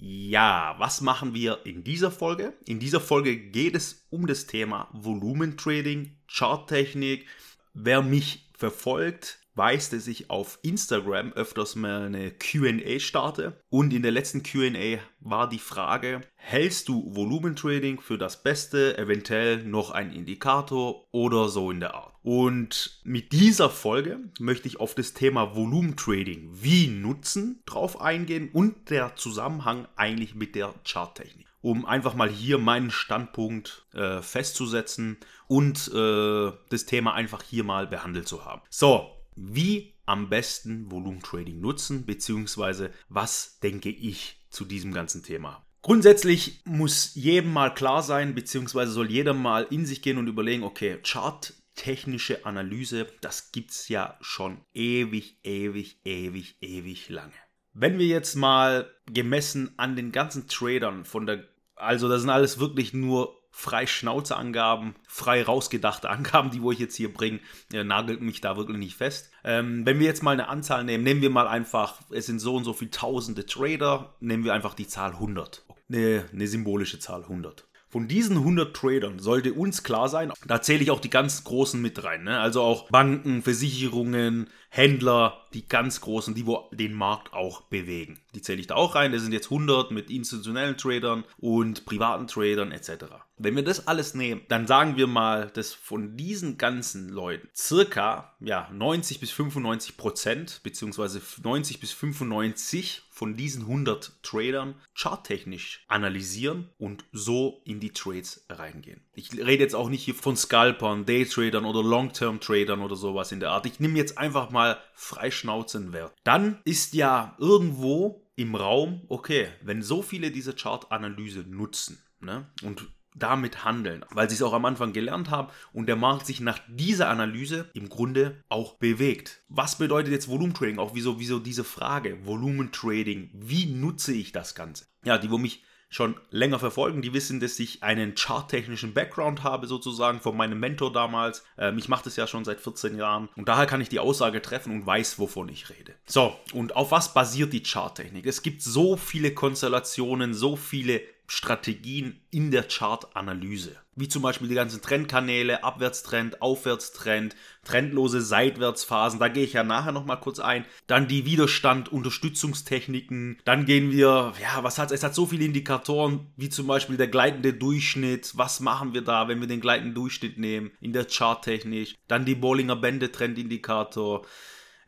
Ja, was machen wir in dieser Folge? In dieser Folge geht es um das Thema Volumentrading, Charttechnik. Wer mich verfolgt, weiß, dass ich auf Instagram öfters mal eine QA starte. Und in der letzten QA war die Frage, hältst du Volumentrading für das Beste, eventuell noch ein Indikator oder so in der Art? Und mit dieser Folge möchte ich auf das Thema Volumentrading, wie nutzen, drauf eingehen und der Zusammenhang eigentlich mit der Charttechnik um einfach mal hier meinen Standpunkt äh, festzusetzen und äh, das Thema einfach hier mal behandelt zu haben. So, wie am besten Volumentrading nutzen, beziehungsweise was denke ich zu diesem ganzen Thema. Grundsätzlich muss jedem mal klar sein, beziehungsweise soll jeder mal in sich gehen und überlegen, okay, charttechnische Analyse, das gibt es ja schon ewig, ewig, ewig, ewig lange. Wenn wir jetzt mal gemessen an den ganzen Tradern von der, also das sind alles wirklich nur frei Schnauze-Angaben, frei rausgedachte Angaben, die wo ich jetzt hier bringe, nagelt mich da wirklich nicht fest. Ähm, wenn wir jetzt mal eine Anzahl nehmen, nehmen wir mal einfach, es sind so und so viele tausende Trader, nehmen wir einfach die Zahl 100. Eine, eine symbolische Zahl 100. Von diesen 100 Tradern sollte uns klar sein, da zähle ich auch die ganz großen mit rein, ne? also auch Banken, Versicherungen, Händler, die ganz großen, die wo den Markt auch bewegen. Die zähle ich da auch rein. Das sind jetzt 100 mit institutionellen Tradern und privaten Tradern etc. Wenn wir das alles nehmen, dann sagen wir mal, dass von diesen ganzen Leuten circa ja, 90 bis 95 Prozent, beziehungsweise 90 bis 95 von diesen 100 Tradern charttechnisch analysieren und so in die Trades reingehen. Ich rede jetzt auch nicht hier von Scalpern, Daytradern oder Long-Term-Tradern oder sowas in der Art. Ich nehme jetzt einfach mal Freischnauzenwert. Dann ist ja irgendwo im Raum, okay, wenn so viele diese Chart-Analyse nutzen ne, und damit handeln, weil sie es auch am Anfang gelernt haben und der Markt sich nach dieser Analyse im Grunde auch bewegt. Was bedeutet jetzt Volumentrading? Auch wieso, wieso diese Frage, Volumentrading, wie nutze ich das Ganze? Ja, die, wo mich schon länger verfolgen, die wissen, dass ich einen charttechnischen Background habe, sozusagen von meinem Mentor damals. Ähm, ich mache das ja schon seit 14 Jahren und daher kann ich die Aussage treffen und weiß, wovon ich rede. So, und auf was basiert die Charttechnik? Es gibt so viele Konstellationen, so viele Strategien in der Chartanalyse. Wie zum Beispiel die ganzen Trendkanäle, Abwärtstrend, Aufwärtstrend, trendlose Seitwärtsphasen, da gehe ich ja nachher nochmal kurz ein. Dann die Widerstand, Unterstützungstechniken. Dann gehen wir, ja, was hat es? hat so viele Indikatoren, wie zum Beispiel der gleitende Durchschnitt. Was machen wir da, wenn wir den gleitenden Durchschnitt nehmen in der Charttechnik? Dann die Bollinger Bände Trendindikator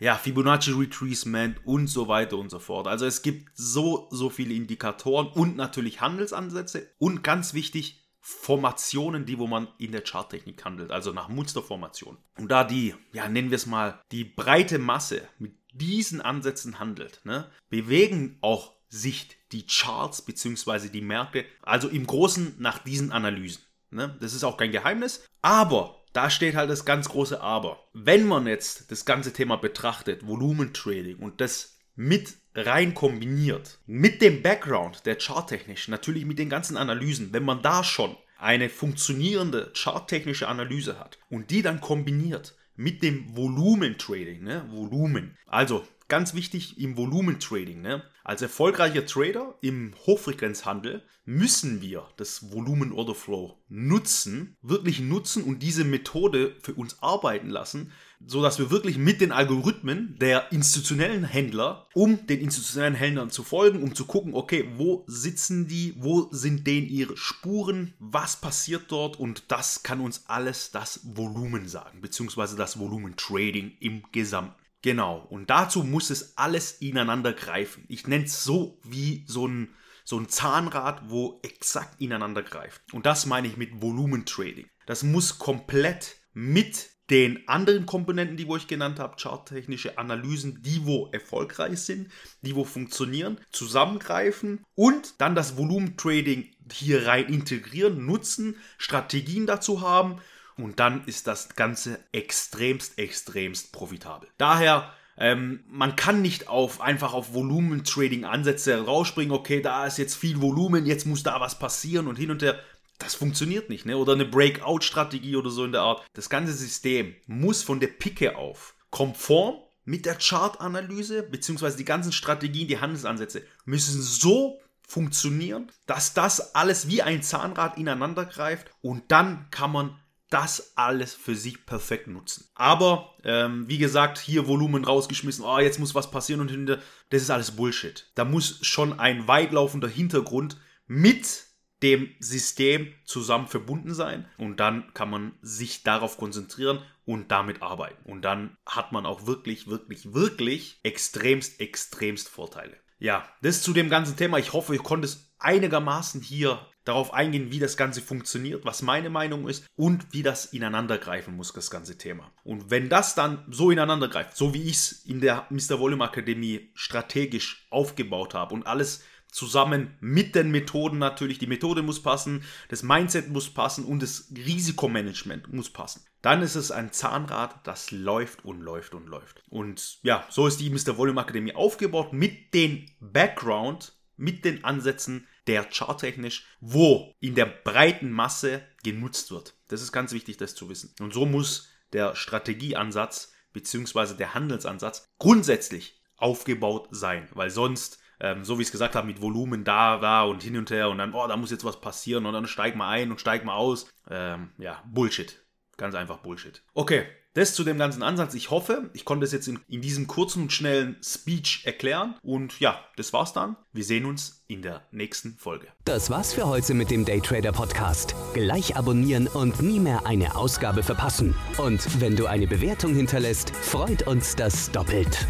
ja, Fibonacci Retracement und so weiter und so fort. Also es gibt so, so viele Indikatoren und natürlich Handelsansätze und ganz wichtig, Formationen, die wo man in der Charttechnik handelt, also nach Musterformationen. Und da die, ja, nennen wir es mal, die breite Masse mit diesen Ansätzen handelt, ne, bewegen auch sich die Charts bzw. die Märkte, also im Großen nach diesen Analysen. Ne? Das ist auch kein Geheimnis, aber da steht halt das ganz große Aber. Wenn man jetzt das ganze Thema betrachtet, Volumentrading und das mit rein kombiniert, mit dem Background der Charttechnisch, natürlich mit den ganzen Analysen, wenn man da schon eine funktionierende charttechnische Analyse hat und die dann kombiniert mit dem Volumentrading, ne? Volumen. Also ganz wichtig im Volumentrading, ne? Als erfolgreicher Trader im Hochfrequenzhandel müssen wir das Volumen Order Flow nutzen, wirklich nutzen und diese Methode für uns arbeiten lassen, so dass wir wirklich mit den Algorithmen der institutionellen Händler, um den institutionellen Händlern zu folgen, um zu gucken, okay, wo sitzen die, wo sind denen ihre Spuren, was passiert dort und das kann uns alles das Volumen sagen, beziehungsweise das Volumen Trading im Gesamten. Genau, und dazu muss es alles ineinander greifen. Ich nenne es so wie so ein, so ein Zahnrad, wo exakt ineinander greift. Und das meine ich mit Volumentrading. Das muss komplett mit den anderen Komponenten, die wo ich genannt habe, charttechnische Analysen, die wo erfolgreich sind, die wo funktionieren, zusammengreifen und dann das Volumentrading hier rein integrieren, nutzen, Strategien dazu haben und dann ist das Ganze extremst, extremst profitabel. Daher ähm, man kann nicht auf einfach auf Volumen-Trading-Ansätze rausspringen, okay, da ist jetzt viel Volumen, jetzt muss da was passieren und hin und her. Das funktioniert nicht, ne? Oder eine Breakout-Strategie oder so in der Art. Das ganze System muss von der Picke auf konform mit der Chart-Analyse, beziehungsweise die ganzen Strategien, die Handelsansätze, müssen so funktionieren, dass das alles wie ein Zahnrad ineinander greift und dann kann man das alles für sich perfekt nutzen. Aber ähm, wie gesagt, hier Volumen rausgeschmissen, oh, jetzt muss was passieren und hinter, das ist alles Bullshit. Da muss schon ein weitlaufender Hintergrund mit dem System zusammen verbunden sein und dann kann man sich darauf konzentrieren und damit arbeiten. Und dann hat man auch wirklich, wirklich, wirklich extremst, extremst Vorteile. Ja, das zu dem ganzen Thema. Ich hoffe, ich konnte es einigermaßen hier darauf eingehen, wie das Ganze funktioniert, was meine Meinung ist und wie das ineinandergreifen muss, das ganze Thema. Und wenn das dann so ineinandergreift, so wie ich es in der Mr. Volume Akademie strategisch aufgebaut habe und alles zusammen mit den Methoden natürlich. Die Methode muss passen, das Mindset muss passen und das Risikomanagement muss passen. Dann ist es ein Zahnrad, das läuft und läuft und läuft. Und ja, so ist die Mr. Volume Akademie aufgebaut mit dem Background, mit den Ansätzen der charttechnisch, wo in der breiten Masse genutzt wird. Das ist ganz wichtig, das zu wissen. Und so muss der Strategieansatz bzw. der Handelsansatz grundsätzlich aufgebaut sein, weil sonst ähm, so wie ich es gesagt habe, mit Volumen da, da und hin und her und dann, oh, da muss jetzt was passieren und dann steig mal ein und steig mal aus. Ähm, ja, Bullshit. Ganz einfach Bullshit. Okay, das zu dem ganzen Ansatz. Ich hoffe, ich konnte es jetzt in, in diesem kurzen und schnellen Speech erklären. Und ja, das war's dann. Wir sehen uns in der nächsten Folge. Das war's für heute mit dem Daytrader Podcast. Gleich abonnieren und nie mehr eine Ausgabe verpassen. Und wenn du eine Bewertung hinterlässt, freut uns das doppelt.